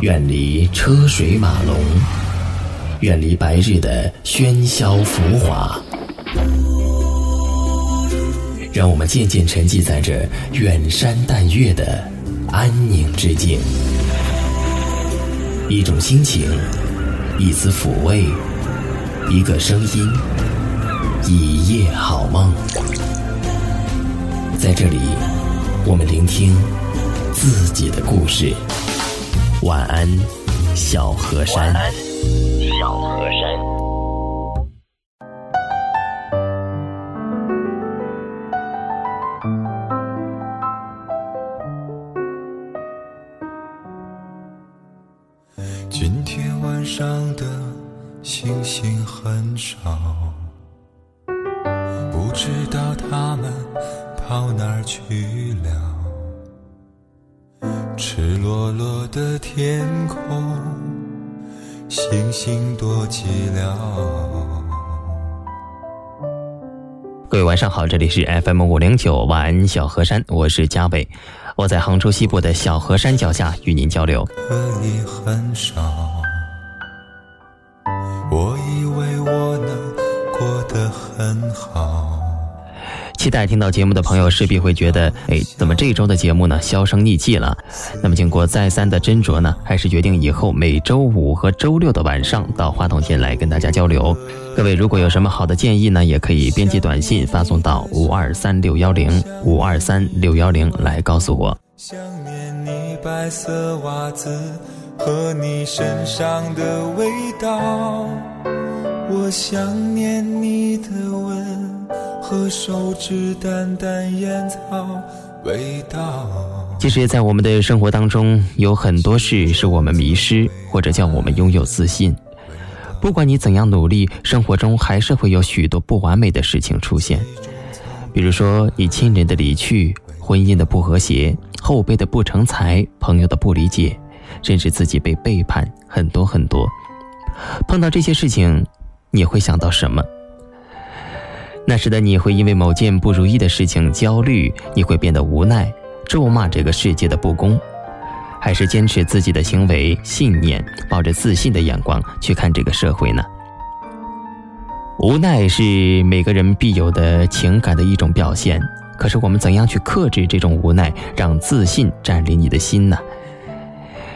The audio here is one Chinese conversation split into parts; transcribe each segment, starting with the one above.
远离车水马龙，远离白日的喧嚣浮华，让我们渐渐沉寂在这远山淡月的安宁之境。一种心情，一丝抚慰，一个声音，一夜好梦。在这里，我们聆听自己的故事。晚安，小河山。晚安，小河山。星星多寂寥。各位晚上好，这里是 FM 五零九晚安小河山，我是嘉伟，我在杭州西部的小河山脚下与您交流。可你很少，期待听到节目的朋友势必会觉得，哎，怎么这周的节目呢销声匿迹了？那么经过再三的斟酌呢，还是决定以后每周五和周六的晚上到话筒前来跟大家交流。各位如果有什么好的建议呢，也可以编辑短信发送到五二三六幺零五二三六幺零来告诉我。想念你白色袜子和你身上的味道，我想念你的吻。和手指淡淡烟草味道。其实，在我们的生活当中，有很多事是我们迷失，或者叫我们拥有自信。不管你怎样努力，生活中还是会有许多不完美的事情出现。比如说，你亲人的离去、婚姻的不和谐、后辈的不成才、朋友的不理解，甚至自己被背叛，很多很多。碰到这些事情，你会想到什么？那时的你会因为某件不如意的事情焦虑，你会变得无奈，咒骂这个世界的不公，还是坚持自己的行为信念，抱着自信的眼光去看这个社会呢？无奈是每个人必有的情感的一种表现，可是我们怎样去克制这种无奈，让自信占领你的心呢？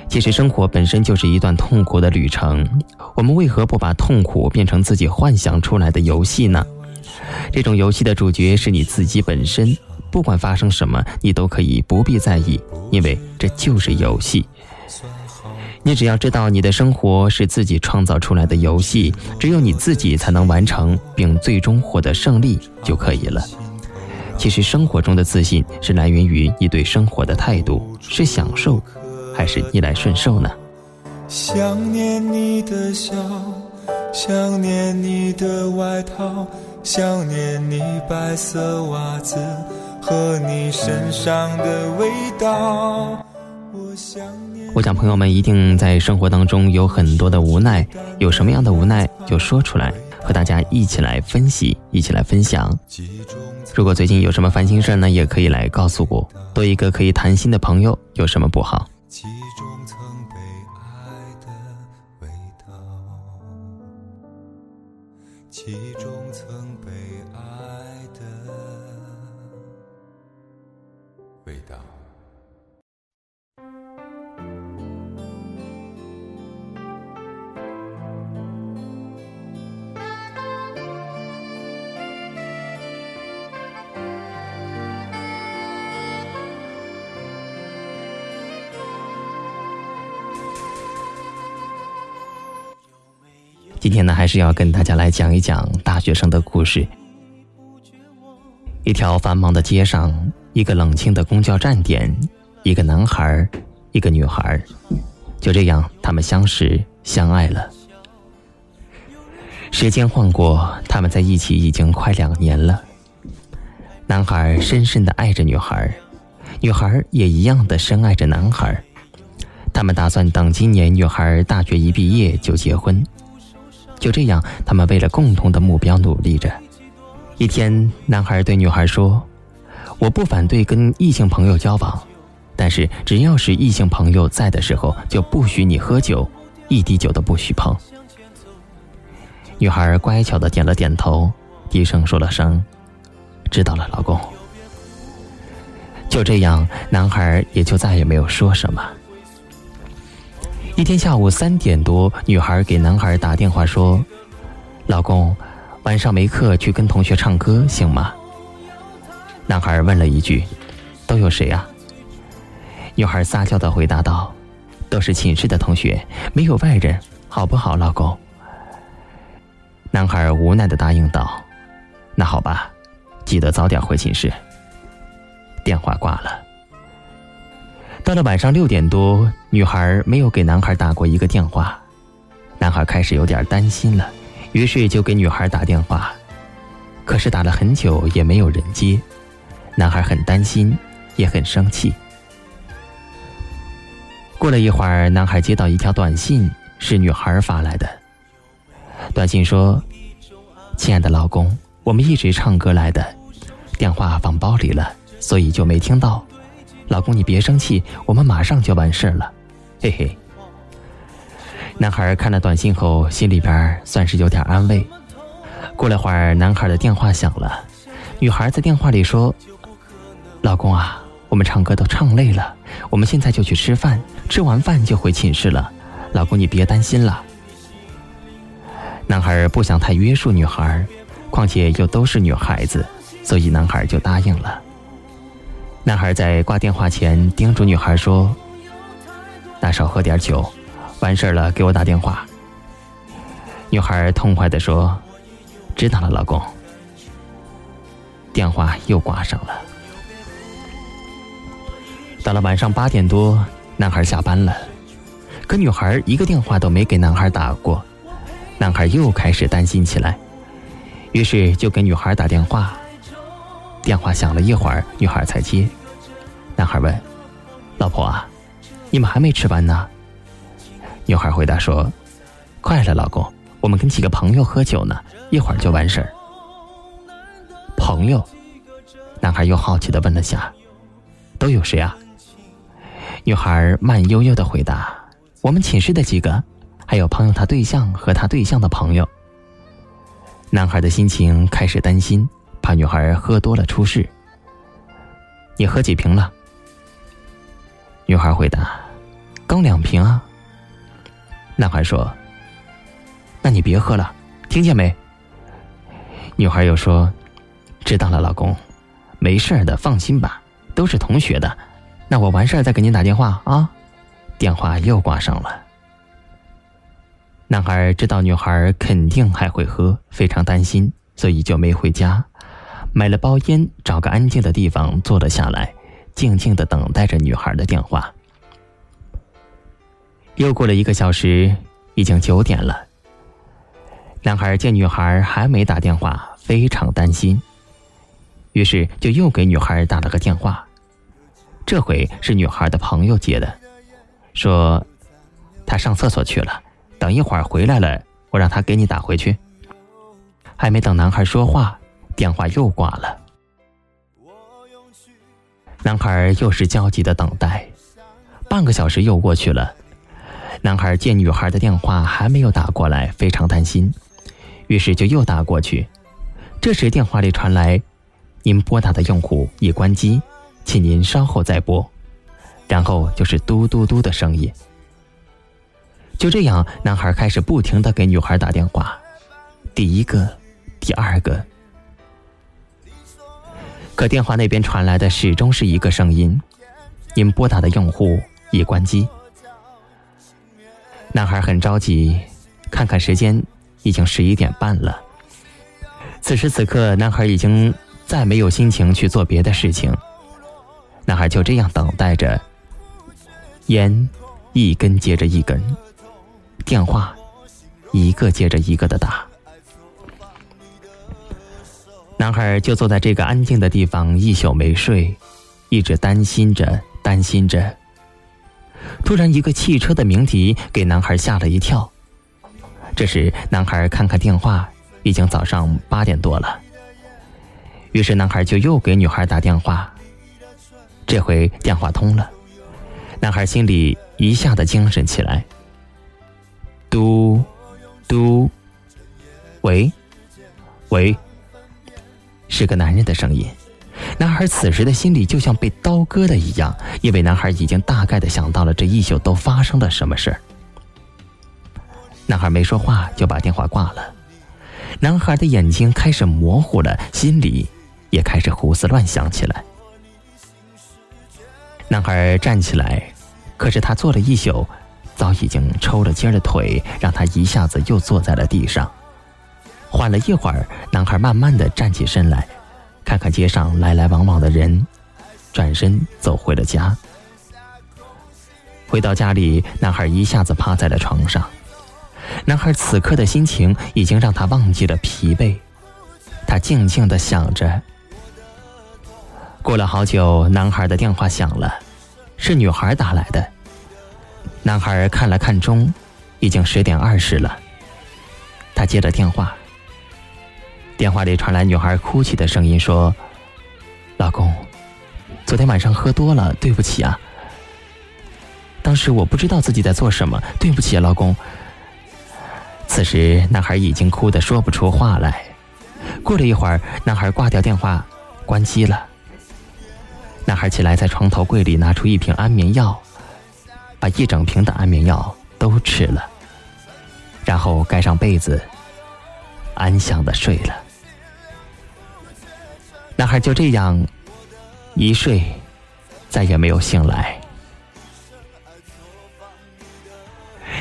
其实生活本身就是一段痛苦的旅程，我们为何不把痛苦变成自己幻想出来的游戏呢？这种游戏的主角是你自己本身，不管发生什么，你都可以不必在意，因为这就是游戏。你只要知道你的生活是自己创造出来的游戏，只有你自己才能完成并最终获得胜利就可以了。其实生活中的自信是来源于你对生活的态度，是享受，还是逆来顺受呢？想念你的笑，想念你的外套。想念你白色袜子和你身上的味道。我想。我想朋友们一定在生活当中有很多的无奈，有什么样的无奈就说出来，和大家一起来分析，一起来分享。如果最近有什么烦心事呢，也可以来告诉我。多一个可以谈心的朋友，有什么不好？今天呢，还是要跟大家来讲一讲大学生的故事。一条繁忙的街上，一个冷清的公交站点，一个男孩，一个女孩，就这样，他们相识相爱了。时间晃过，他们在一起已经快两年了。男孩深深的爱着女孩，女孩也一样的深爱着男孩。他们打算等今年女孩大学一毕业就结婚。就这样，他们为了共同的目标努力着。一天，男孩对女孩说：“我不反对跟异性朋友交往，但是只要是异性朋友在的时候，就不许你喝酒，一滴酒都不许碰。女孩乖巧的点了点头，低声说了声：“知道了，老公。”就这样，男孩也就再也没有说什么。一天下午三点多，女孩给男孩打电话说：“老公，晚上没课，去跟同学唱歌行吗？”男孩问了一句：“都有谁啊？”女孩撒娇的回答道：“都是寝室的同学，没有外人，好不好，老公？”男孩无奈的答应道：“那好吧，记得早点回寝室。”电话挂了。到了晚上六点多，女孩没有给男孩打过一个电话，男孩开始有点担心了，于是就给女孩打电话，可是打了很久也没有人接，男孩很担心，也很生气。过了一会儿，男孩接到一条短信，是女孩发来的。短信说：“亲爱的老公，我们一直唱歌来的，电话放包里了，所以就没听到。老公，你别生气，我们马上就完事了，嘿嘿。”男孩看了短信后，心里边算是有点安慰。过了会儿，男孩的电话响了，女孩在电话里说：“老公啊，我们唱歌都唱累了，我们现在就去吃饭，吃完饭就回寝室了。老公，你别担心了。”男孩不想太约束女孩，况且又都是女孩子，所以男孩就答应了。男孩在挂电话前叮嘱女孩说：“那少喝点酒，完事了给我打电话。”女孩痛快地说：“知道了，老公。”电话又挂上了。到了晚上八点多，男孩下班了，可女孩一个电话都没给男孩打过。男孩又开始担心起来，于是就给女孩打电话。电话响了一会儿，女孩才接。男孩问：“老婆啊，你们还没吃完呢？”女孩回答说：“快了，老公，我们跟几个朋友喝酒呢，一会儿就完事儿。”朋友，男孩又好奇的问了下：“都有谁啊？”女孩慢悠悠的回答：“我们寝室的几个。”还有朋友他对象和他对象的朋友。男孩的心情开始担心，怕女孩喝多了出事。你喝几瓶了？女孩回答：“刚两瓶啊。”男孩说：“那你别喝了，听见没？”女孩又说：“知道了，老公，没事的，放心吧，都是同学的。那我完事儿再给您打电话啊。”电话又挂上了。男孩知道女孩肯定还会喝，非常担心，所以就没回家，买了包烟，找个安静的地方坐了下来，静静的等待着女孩的电话。又过了一个小时，已经九点了。男孩见女孩还没打电话，非常担心，于是就又给女孩打了个电话，这回是女孩的朋友接的，说他上厕所去了。等一会儿回来了，我让他给你打回去。还没等男孩说话，电话又挂了。男孩又是焦急的等待，半个小时又过去了。男孩见女孩的电话还没有打过来，非常担心，于是就又打过去。这时电话里传来：“您拨打的用户已关机，请您稍后再拨。”然后就是嘟嘟嘟的声音。就这样，男孩开始不停的给女孩打电话，第一个，第二个，可电话那边传来的始终是一个声音：“您拨打的用户已关机。”男孩很着急，看看时间，已经十一点半了。此时此刻，男孩已经再没有心情去做别的事情。男孩就这样等待着，烟一根接着一根。电话，一个接着一个的打。男孩就坐在这个安静的地方，一宿没睡，一直担心着，担心着。突然，一个汽车的鸣笛给男孩吓了一跳。这时，男孩看看电话，已经早上八点多了。于是，男孩就又给女孩打电话。这回电话通了，男孩心里一下子精神起来。嘟，嘟，喂，喂，是个男人的声音。男孩此时的心里就像被刀割的一样，因为男孩已经大概的想到了这一宿都发生了什么事。男孩没说话就把电话挂了。男孩的眼睛开始模糊了，心里也开始胡思乱想起来。男孩站起来，可是他坐了一宿。早已经抽了筋的腿，让他一下子又坐在了地上。缓了一会儿，男孩慢慢的站起身来，看看街上来来往往的人，转身走回了家。回到家里，男孩一下子趴在了床上。男孩此刻的心情已经让他忘记了疲惫，他静静的想着。过了好久，男孩的电话响了，是女孩打来的。男孩看了看钟，已经十点二十了。他接了电话，电话里传来女孩哭泣的声音，说：“老公，昨天晚上喝多了，对不起啊。当时我不知道自己在做什么，对不起啊，老公。”此时，男孩已经哭得说不出话来。过了一会儿，男孩挂掉电话，关机了。男孩起来，在床头柜里拿出一瓶安眠药。把一整瓶的安眠药都吃了，然后盖上被子，安详的睡了。男孩就这样一睡，再也没有醒来。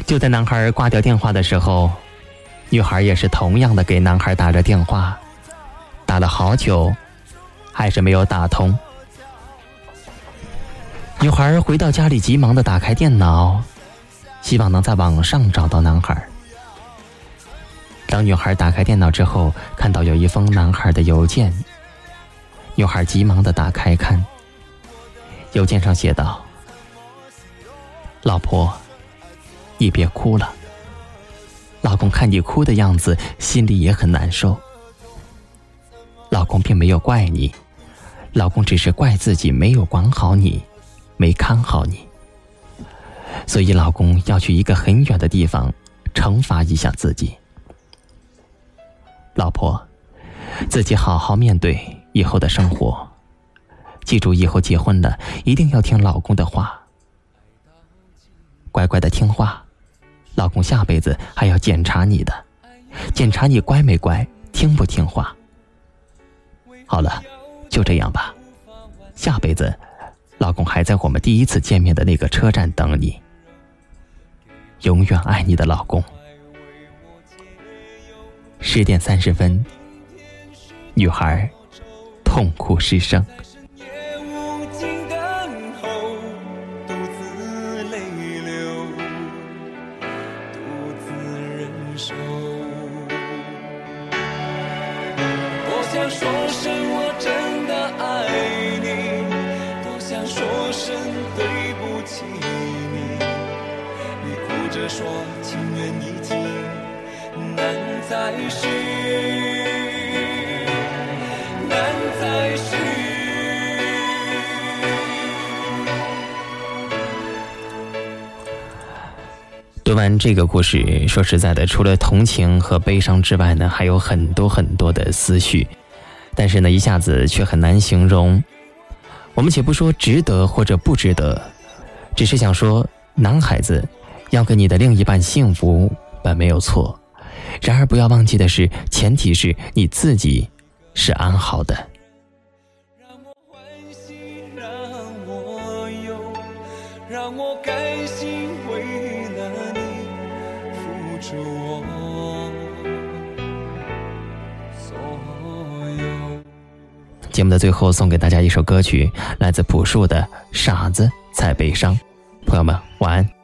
就在男孩挂掉电话的时候，女孩也是同样的给男孩打着电话，打了好久，还是没有打通。女孩回到家里，急忙的打开电脑，希望能在网上找到男孩。当女孩打开电脑之后，看到有一封男孩的邮件，女孩急忙的打开看。邮件上写道：“老婆，你别哭了。老公看你哭的样子，心里也很难受。老公并没有怪你，老公只是怪自己没有管好你。”没看好你，所以老公要去一个很远的地方，惩罚一下自己。老婆，自己好好面对以后的生活，记住以后结婚了一定要听老公的话，乖乖的听话。老公下辈子还要检查你的，检查你乖没乖，听不听话。好了，就这样吧，下辈子。老公还在我们第一次见面的那个车站等你，永远爱你的老公。十点三十分，女孩痛苦失声。说情缘已尽，难再续，读完这个故事，说实在的，除了同情和悲伤之外呢，还有很多很多的思绪，但是呢，一下子却很难形容。我们且不说值得或者不值得，只是想说，男孩子。要给你的另一半幸福本没有错，然而不要忘记的是，前提是你自己是安好的。让我欢喜，让我忧，让我感节目的最后，送给大家一首歌曲，来自朴树的《傻子才悲伤》。朋友们，晚安。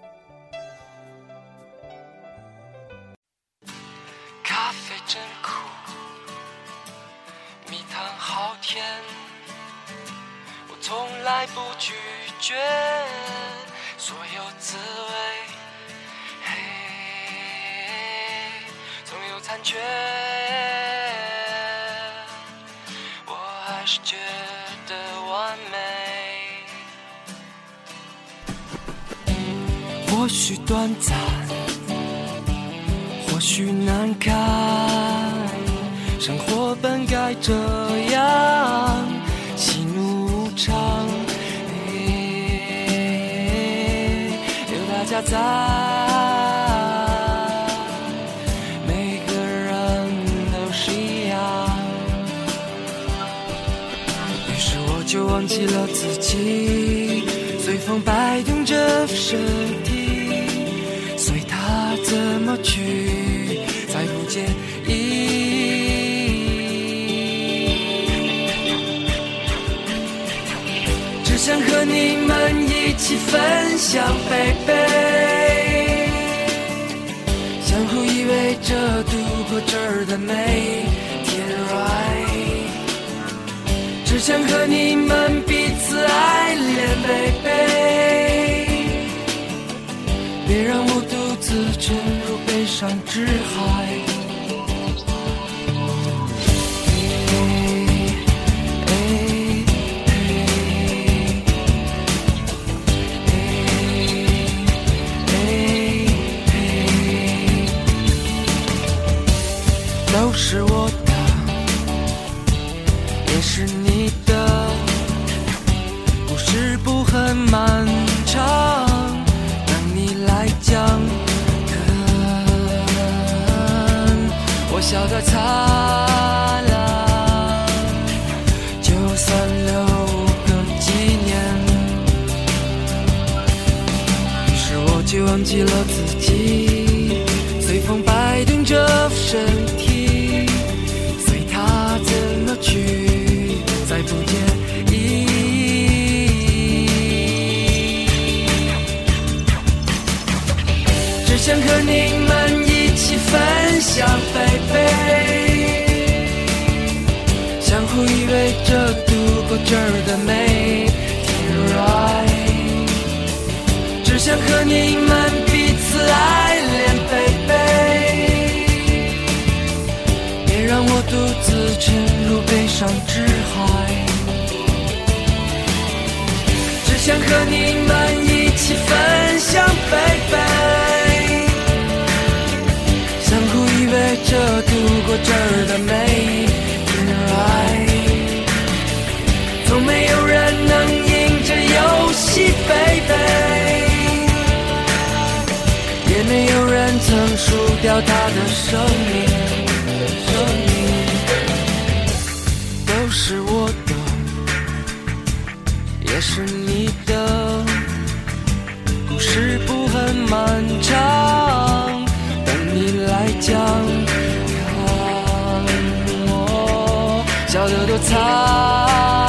或许短暂，或许难堪，生活本该这样，喜怒无常，有大家在，每个人都是一样，于是我就忘记了自己。随风摆动着身体，怎么去，再不介意。只想和你们一起分享，baby，相互依偎着度过这儿的每天。只想和你们彼此爱恋，baby，别让我独自悲伤之海。都是我的，也是你的，故事不很漫笑得灿烂，就算留个纪念。于是我就忘记了自己，随风摆动着身体，随它怎么去，再不介意。只想和你想飞飞相互依偎着度过这儿的每一天，right。只想和你们彼此爱恋，baby，别让我独自沉入悲伤之海。只想和你们一起分享，baby，着度过这儿的每一天，right。从没有人能赢这游戏，baby，也没有人曾输掉他的生命，生命都是我的，也是你的，故事不很漫长，等你来讲，笑得多灿